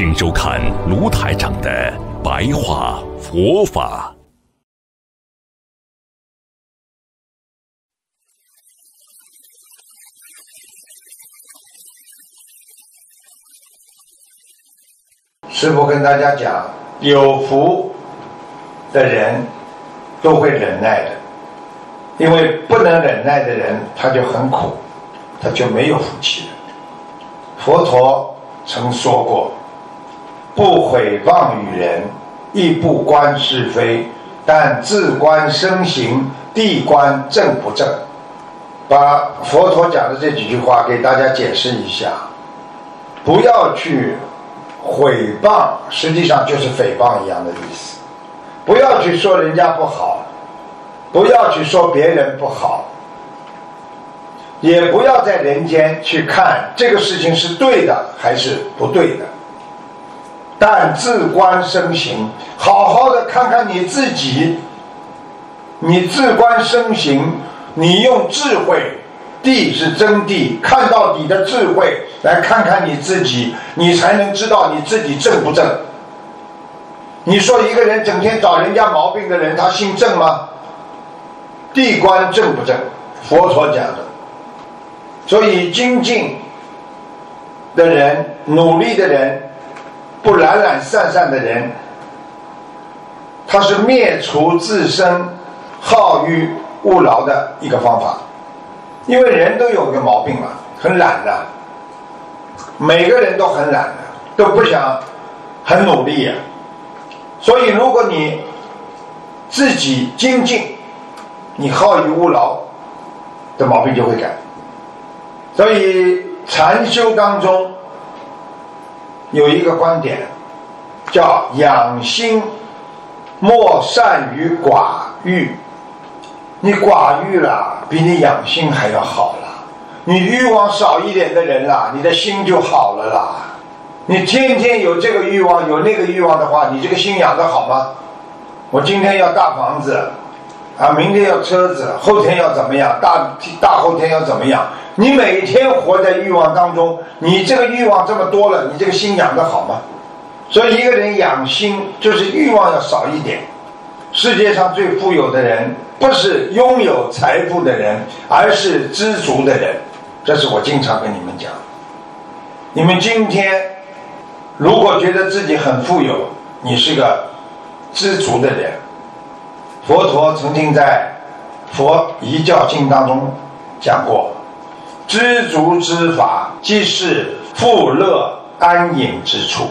请收看卢台长的白话佛法。师傅跟大家讲，有福的人都会忍耐的，因为不能忍耐的人他就很苦，他就没有福气了。佛陀曾说过。不毁谤于人，亦不观是非，但自观身行，地观正不正。把佛陀讲的这几句话给大家解释一下。不要去毁谤，实际上就是诽谤一样的意思。不要去说人家不好，不要去说别人不好，也不要在人间去看这个事情是对的还是不对的。但自观身行，好好的看看你自己。你自观身行，你用智慧，地是真谛，看到你的智慧，来看看你自己，你才能知道你自己正不正。你说一个人整天找人家毛病的人，他姓郑吗？地观正不正？佛陀讲的。所以精进的人，努力的人。不懒懒散散的人，他是灭除自身好欲勿劳的一个方法。因为人都有个毛病嘛，很懒的，每个人都很懒的，都不想很努力呀。所以，如果你自己精进，你好逸恶劳的毛病就会改。所以，禅修当中。有一个观点，叫养心莫善于寡欲。你寡欲了，比你养心还要好了。你欲望少一点的人啦，你的心就好了啦。你天天有这个欲望，有那个欲望的话，你这个心养得好吗？我今天要大房子，啊，明天要车子，后天要怎么样？大大后天要怎么样？你每天活在欲望当中，你这个欲望这么多了，你这个心养得好吗？所以一个人养心，就是欲望要少一点。世界上最富有的人，不是拥有财富的人，而是知足的人。这是我经常跟你们讲。你们今天如果觉得自己很富有，你是个知足的人。佛陀曾经在《佛遗教经》当中讲过。知足之法，即是富乐安隐之处。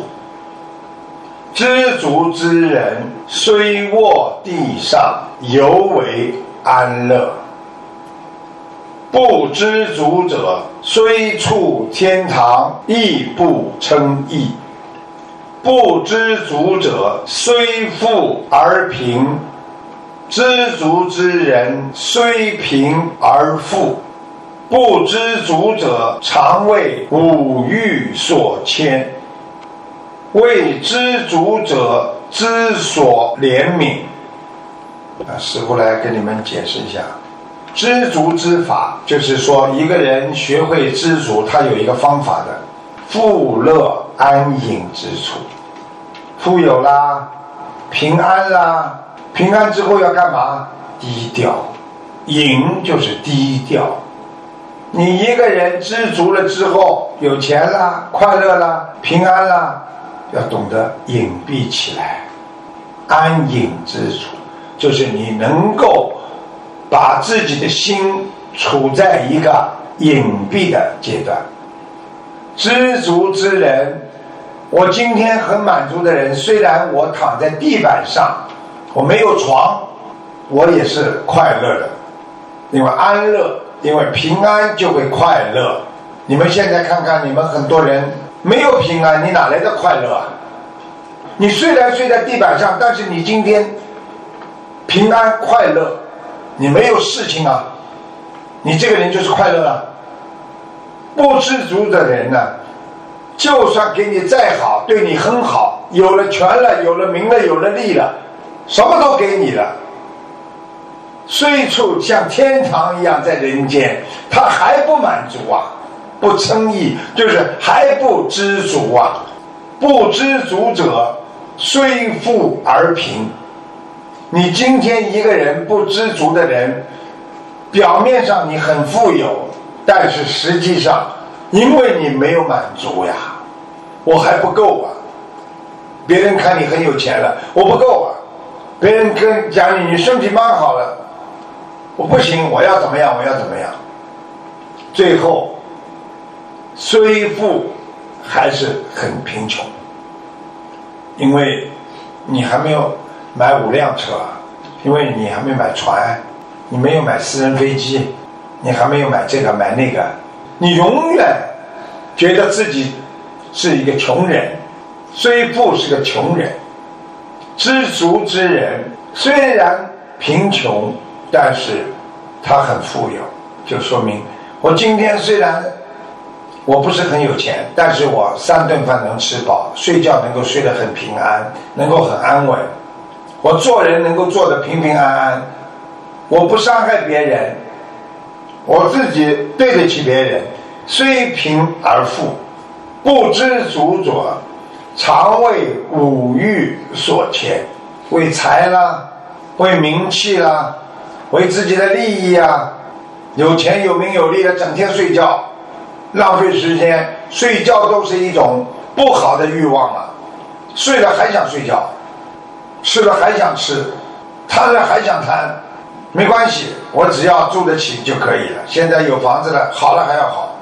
知足之人，虽卧地上，犹为安乐；不知足者，虽处天堂，亦不称意。不知足者，虽富而贫；知足之人，虽贫而富。不知足者，常为五欲所牵；为知足者，知所怜悯。啊，师傅来跟你们解释一下，知足之法，就是说一个人学会知足，他有一个方法的，富乐安隐之处，富有啦，平安啦，平安之后要干嘛？低调，隐就是低调。你一个人知足了之后，有钱了，快乐了，平安了，要懂得隐蔽起来。安隐之处，就是你能够把自己的心处在一个隐蔽的阶段。知足之人，我今天很满足的人，虽然我躺在地板上，我没有床，我也是快乐的，因为安乐。因为平安就会快乐。你们现在看看，你们很多人没有平安，你哪来的快乐啊？你虽然睡在地板上，但是你今天平安快乐，你没有事情啊，你这个人就是快乐了。不知足的人呢，就算给你再好，对你很好，有了权了，有了名了，有了利了，什么都给你了，虽处像天堂一样在人间，他还不满足啊，不称意，就是还不知足啊。不知足者，虽富而贫。你今天一个人不知足的人，表面上你很富有。但是实际上，因为你没有满足呀，我还不够啊。别人看你很有钱了，我不够啊。别人跟讲你，你身体蛮好了，我不行，我要怎么样？我要怎么样？最后，虽富还是很贫穷，因为你还没有买五辆车，因为你还没买船，你没有买私人飞机。你还没有买这个买那个，你永远觉得自己是一个穷人，虽富是个穷人。知足之人虽然贫穷，但是他很富有，就说明我今天虽然我不是很有钱，但是我三顿饭能吃饱，睡觉能够睡得很平安，能够很安稳，我做人能够做得平平安安，我不伤害别人。我自己对得起别人，虽贫而富，不知足者，常为五欲所牵，为财啦，为名气啦，为自己的利益啊，有钱有名有利的，整天睡觉，浪费时间，睡觉都是一种不好的欲望啊，睡了还想睡觉，吃了还想吃，贪了还想贪。没关系，我只要住得起就可以了。现在有房子了，好了还要好。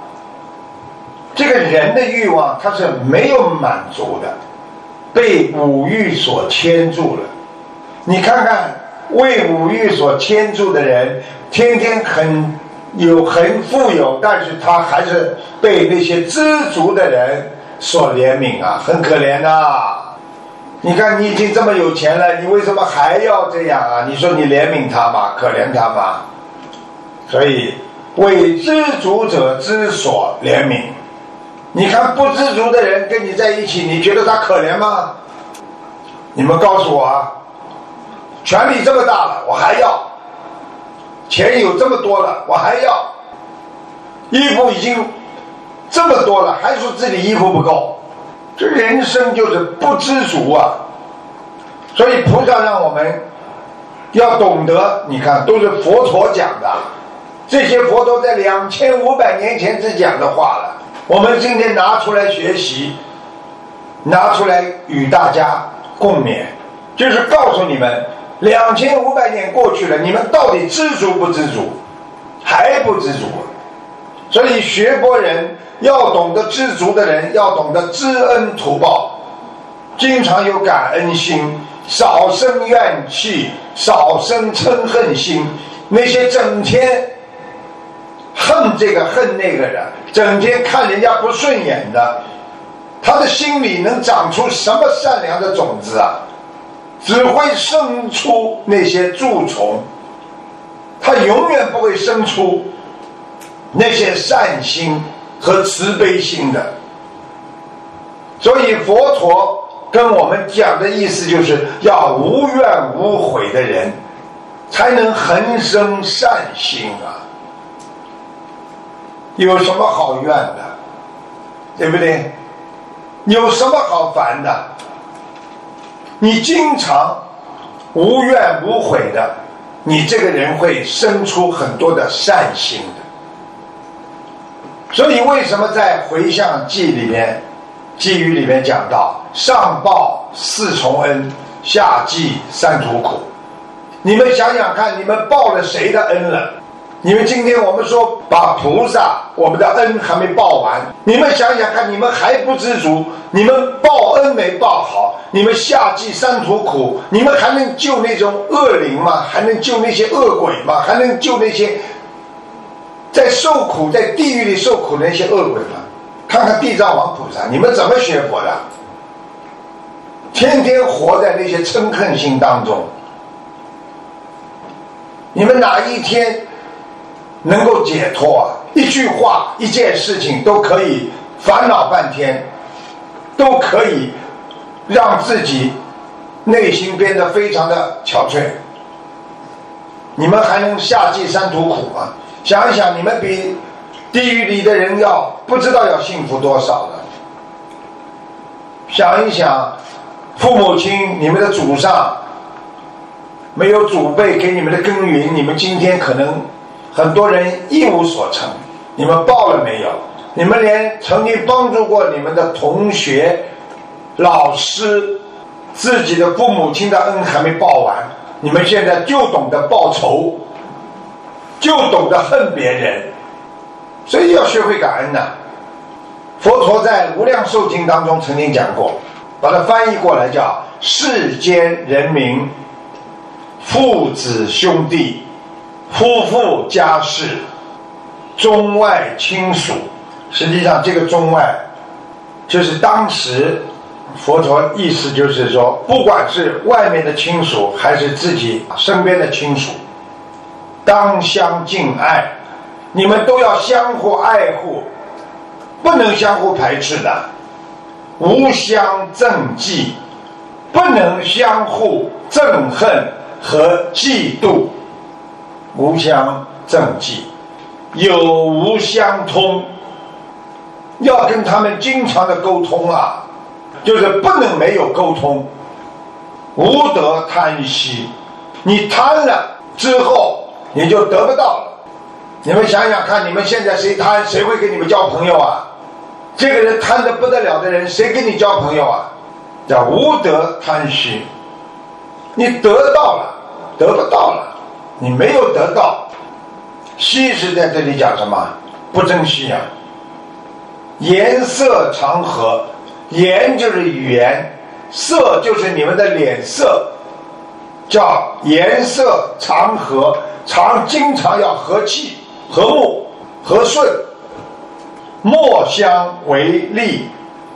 这个人的欲望他是没有满足的，被五欲所牵住了。你看看，为五欲所牵住的人，天天很有很富有，但是他还是被那些知足的人所怜悯啊，很可怜呐。你看，你已经这么有钱了，你为什么还要这样啊？你说你怜悯他吗？可怜他吗？所以，为知足者之所怜悯。你看不知足的人跟你在一起，你觉得他可怜吗？你们告诉我啊！权力这么大了，我还要；钱有这么多了，我还要；衣服已经这么多了，还说自己衣服不够。这人生就是不知足啊，所以菩萨让我们要懂得，你看都是佛陀讲的，这些佛陀在两千五百年前就讲的话了，我们今天拿出来学习，拿出来与大家共勉，就是告诉你们，两千五百年过去了，你们到底知足不知足，还不知足，所以学佛人。要懂得知足的人，要懂得知恩图报，经常有感恩心，少生怨气，少生嗔恨心。那些整天恨这个恨那个的，整天看人家不顺眼的，他的心里能长出什么善良的种子啊？只会生出那些蛀虫，他永远不会生出那些善心。和慈悲心的，所以佛陀跟我们讲的意思就是要无怨无悔的人，才能恒生善心啊！有什么好怨的，对不对？有什么好烦的？你经常无怨无悔的，你这个人会生出很多的善心的。所以，为什么在《回向记》里面，《寄语》里面讲到上报四重恩，下济三途苦？你们想想看，你们报了谁的恩了？你们今天我们说把菩萨我们的恩还没报完，你们想想看，你们还不知足？你们报恩没报好？你们下济三途苦？你们还能救那种恶灵吗？还能救那些恶鬼吗？还能救那些？在受苦，在地狱里受苦的那些恶鬼吗，看看地藏王菩萨，你们怎么学佛的？天天活在那些嗔恨心当中。你们哪一天能够解脱啊？一句话、一件事情都可以烦恼半天，都可以让自己内心变得非常的憔悴。你们还能下济三途苦吗？想一想，你们比地狱里的人要不知道要幸福多少了。想一想，父母亲、你们的祖上。没有祖辈给你们的耕耘，你们今天可能很多人一无所成。你们报了没有？你们连曾经帮助过你们的同学、老师、自己的父母亲的恩还没报完，你们现在就懂得报仇，就懂得恨别人，所以要学会感恩呐。佛陀在《无量寿经》当中曾经讲过，把它翻译过来叫“世间人民”。父子兄弟、夫妇家事、中外亲属，实际上这个中外，就是当时佛陀意思就是说，不管是外面的亲属还是自己身边的亲属，当相敬爱，你们都要相互爱护，不能相互排斥的，无相憎忌，不能相互憎恨。和嫉妒无相正忌，有无相通，要跟他们经常的沟通啊，就是不能没有沟通，无得贪惜，你贪了之后你就得不到了。你们想想看，你们现在谁贪，谁会跟你们交朋友啊？这个人贪的不得了的人，谁跟你交朋友啊？叫无得贪惜。你得到了，得不到了，你没有得到，西施在这里讲什么？不珍惜啊。颜色常和，颜就是语言，色就是你们的脸色，叫颜色常和，常经常要和气、和睦、和顺，莫相为利。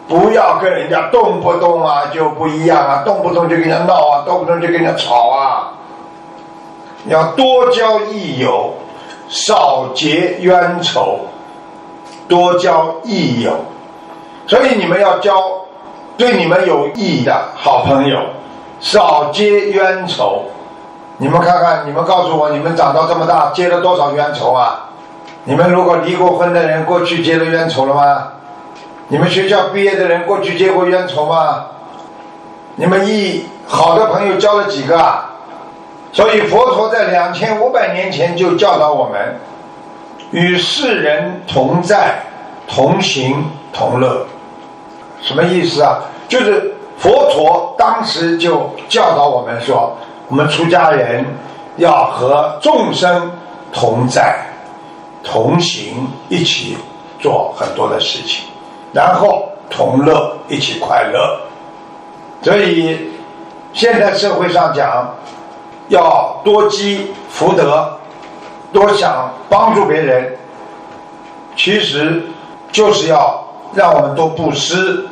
不要跟人家动不动啊就不一样啊，动不动就跟人家闹啊，动不动就跟人家吵啊。要多交益友，少结冤仇。多交益友，所以你们要交对你们有益的好朋友，少结冤仇。你们看看，你们告诉我，你们长到这么大结了多少冤仇啊？你们如果离过婚的人，过去结了冤仇了吗？你们学校毕业的人过去结过冤仇吗？你们一好的朋友交了几个啊？所以佛陀在两千五百年前就教导我们，与世人同在、同行、同乐。什么意思啊？就是佛陀当时就教导我们说，我们出家人要和众生同在、同行，一起做很多的事情。然后同乐，一起快乐。所以现在社会上讲，要多积福德，多想帮助别人，其实就是要让我们多布施，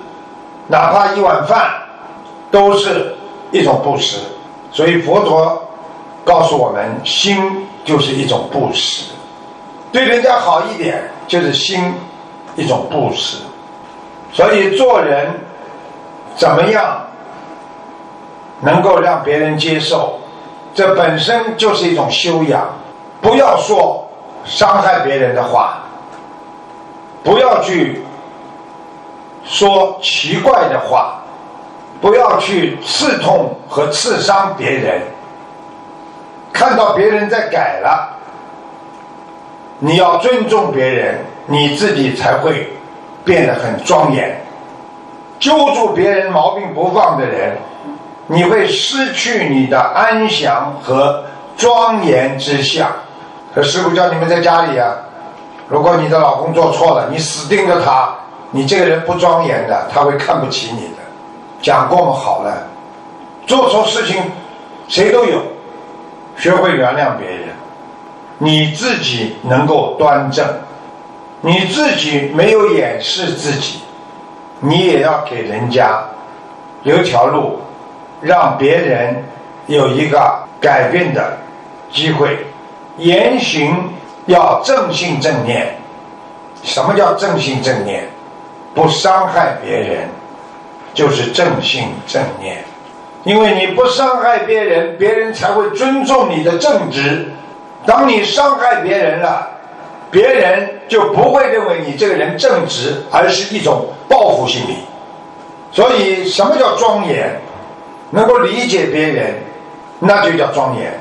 哪怕一碗饭，都是一种布施。所以佛陀告诉我们，心就是一种布施，对人家好一点，就是心一种布施。所以做人怎么样能够让别人接受？这本身就是一种修养。不要说伤害别人的话，不要去说奇怪的话，不要去刺痛和刺伤别人。看到别人在改了，你要尊重别人，你自己才会。变得很庄严，揪住别人毛病不放的人，你会失去你的安详和庄严之相。可师傅叫你们在家里啊，如果你的老公做错了，你死盯着他，你这个人不庄严的，他会看不起你的。讲过吗？好了，做错事情谁都有，学会原谅别人，你自己能够端正。你自己没有掩饰自己，你也要给人家留条路，让别人有一个改变的机会。言行要正信正念。什么叫正信正念？不伤害别人，就是正信正念。因为你不伤害别人，别人才会尊重你的正直。当你伤害别人了，别人就不会认为你这个人正直，而是一种报复心理。所以，什么叫庄严？能够理解别人，那就叫庄严。